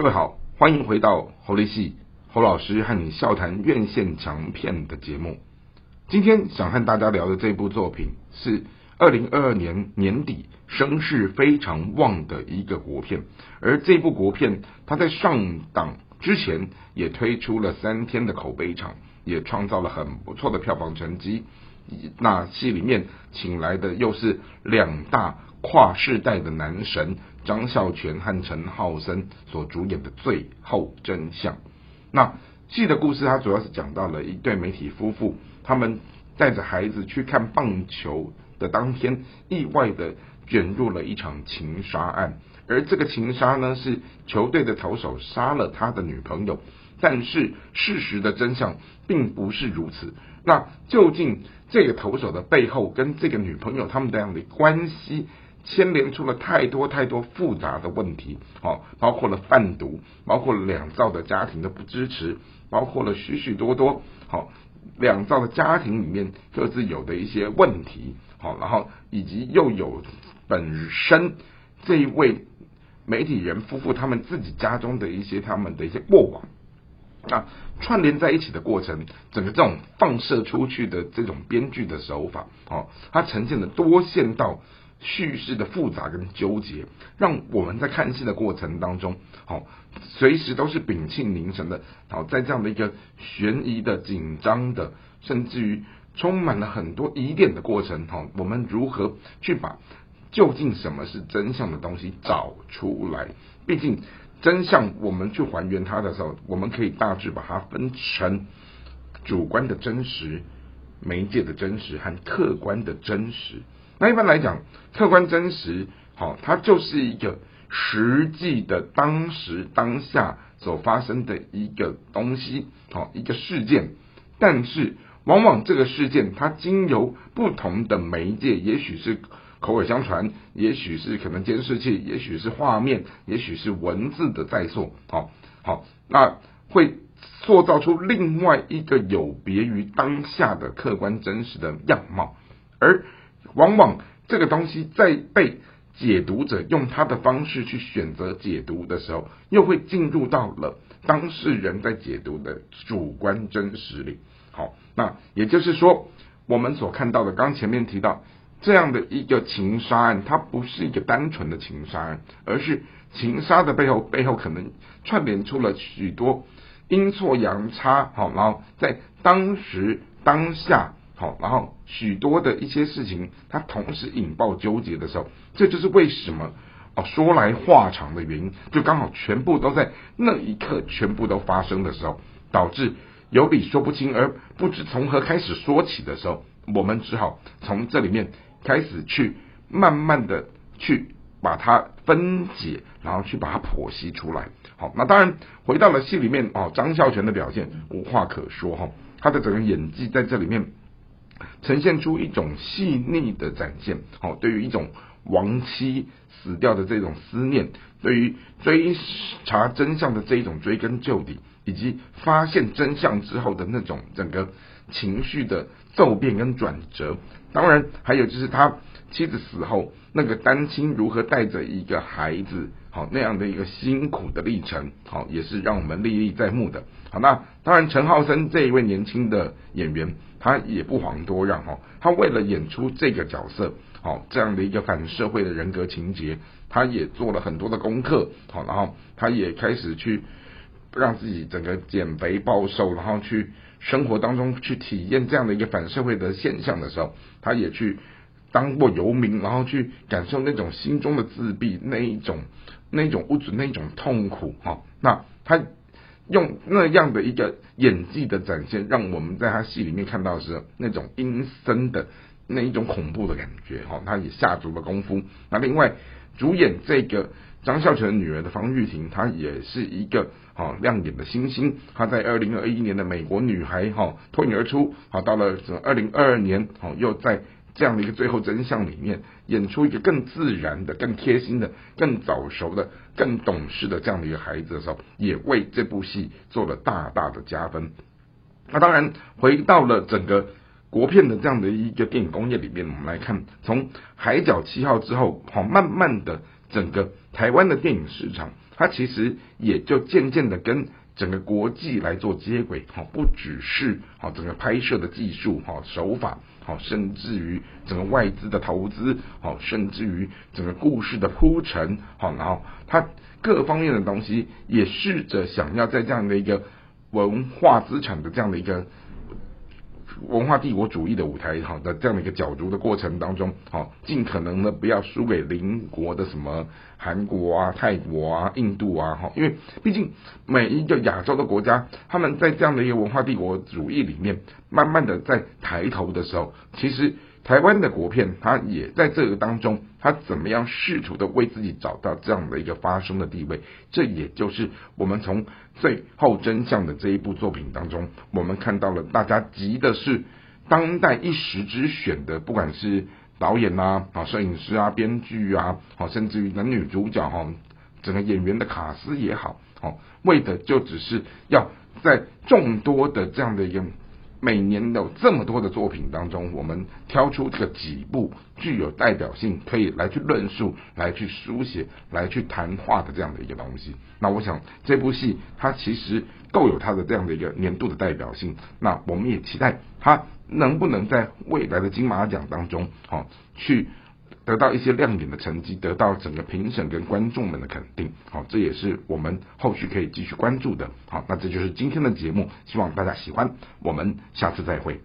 各位好，欢迎回到侯立戏侯老师和你笑谈院线强片的节目。今天想和大家聊的这部作品是二零二二年年底声势非常旺的一个国片，而这部国片它在上档之前也推出了三天的口碑场，也创造了很不错的票房成绩。那戏里面请来的又是两大跨世代的男神张孝全和陈浩森所主演的《最后真相》。那戏的故事，它主要是讲到了一对媒体夫妇，他们带着孩子去看棒球的当天，意外的卷入了一场情杀案。而这个情杀呢，是球队的投手杀了他的女朋友。但是事实的真相并不是如此。那究竟这个投手的背后跟这个女朋友他们这样的关系，牵连出了太多太多复杂的问题。哦，包括了贩毒，包括了两造的家庭的不支持，包括了许许多多好两造的家庭里面各自有的一些问题。好，然后以及又有本身这一位媒体人夫妇他们自己家中的一些他们的一些过往。那串联在一起的过程，整个这种放射出去的这种编剧的手法，哦，它呈现的多线道叙事的复杂跟纠结，让我们在看戏的过程当中，好，随时都是屏气凝神的，好，在这样的一个悬疑的、紧张的，甚至于充满了很多疑点的过程，哈，我们如何去把究竟什么是真相的东西找出来？毕竟。真相，我们去还原它的时候，我们可以大致把它分成主观的真实、媒介的真实和客观的真实。那一般来讲，客观真实，好，它就是一个实际的当时当下所发生的一个东西，好，一个事件。但是，往往这个事件，它经由不同的媒介，也许是。口耳相传，也许是可能监视器，也许是画面，也许是文字的在做，好，好，那会塑造出另外一个有别于当下的客观真实的样貌，而往往这个东西在被解读者用他的方式去选择解读的时候，又会进入到了当事人在解读的主观真实里，好，那也就是说，我们所看到的，刚前面提到。这样的一个情杀案，它不是一个单纯的情杀案，而是情杀的背后，背后可能串联出了许多阴错阳差，好，然后在当时当下，好，然后许多的一些事情，它同时引爆纠结的时候，这就是为什么哦说来话长的原因，就刚好全部都在那一刻全部都发生的时候，导致有理说不清，而不知从何开始说起的时候，我们只好从这里面。开始去慢慢的去把它分解，然后去把它剖析出来。好，那当然回到了戏里面哦，张孝全的表现无话可说哈，他的整个演技在这里面呈现出一种细腻的展现。好，对于一种亡妻死掉的这种思念，对于追查真相的这一种追根究底，以及发现真相之后的那种整个情绪的骤变跟转折。当然，还有就是他妻子死后，那个单亲如何带着一个孩子，好那样的一个辛苦的历程，好也是让我们历历在目的。好，那当然陈浩森这一位年轻的演员，他也不遑多让哈，他为了演出这个角色，好这样的一个反社会的人格情节，他也做了很多的功课，好，然后他也开始去让自己整个减肥暴瘦，然后去。生活当中去体验这样的一个反社会的现象的时候，他也去当过游民，然后去感受那种心中的自闭，那一种那一种物质，那一种痛苦哈。那他用那样的一个演技的展现，让我们在他戏里面看到是那种阴森的那一种恐怖的感觉哈。他也下足了功夫。那另外主演这个。张孝全女儿的方玉婷，她也是一个哈亮眼的星星。她在二零二一年的美国女孩哈脱颖而出，好到了这二零二二年，好又在这样的一个最后真相里面演出一个更自然的、更贴心的、更早熟的、更懂事的这样的一个孩子的时候，也为这部戏做了大大的加分。那当然回到了整个国片的这样的一个电影工业里面，我们来看从《海角七号》之后，好慢慢的。整个台湾的电影市场，它其实也就渐渐的跟整个国际来做接轨，哈，不只是好整个拍摄的技术哈手法，好，甚至于整个外资的投资，好，甚至于整个故事的铺陈，好，然后它各方面的东西也试着想要在这样的一个文化资产的这样的一个。文化帝国主义的舞台，好的这样的一个角逐的过程当中，哈尽可能的不要输给邻国的什么韩国啊、泰国啊、印度啊，哈，因为毕竟每一个亚洲的国家，他们在这样的一个文化帝国主义里面，慢慢的在抬头的时候，其实。台湾的国片，它也在这个当中，它怎么样试图的为自己找到这样的一个发声的地位？这也就是我们从最后真相的这一部作品当中，我们看到了大家急的是当代一时之选的，不管是导演啊、啊摄影师啊、编剧啊，好甚至于男女主角哈，整个演员的卡司也好，好为的就只是要在众多的这样的一个。每年有这么多的作品当中，我们挑出这个几部具有代表性，可以来去论述、来去书写、来去谈话的这样的一个东西。那我想这部戏它其实够有它的这样的一个年度的代表性。那我们也期待它能不能在未来的金马奖当中，好去。得到一些亮眼的成绩，得到整个评审跟观众们的肯定，好，这也是我们后续可以继续关注的。好，那这就是今天的节目，希望大家喜欢，我们下次再会。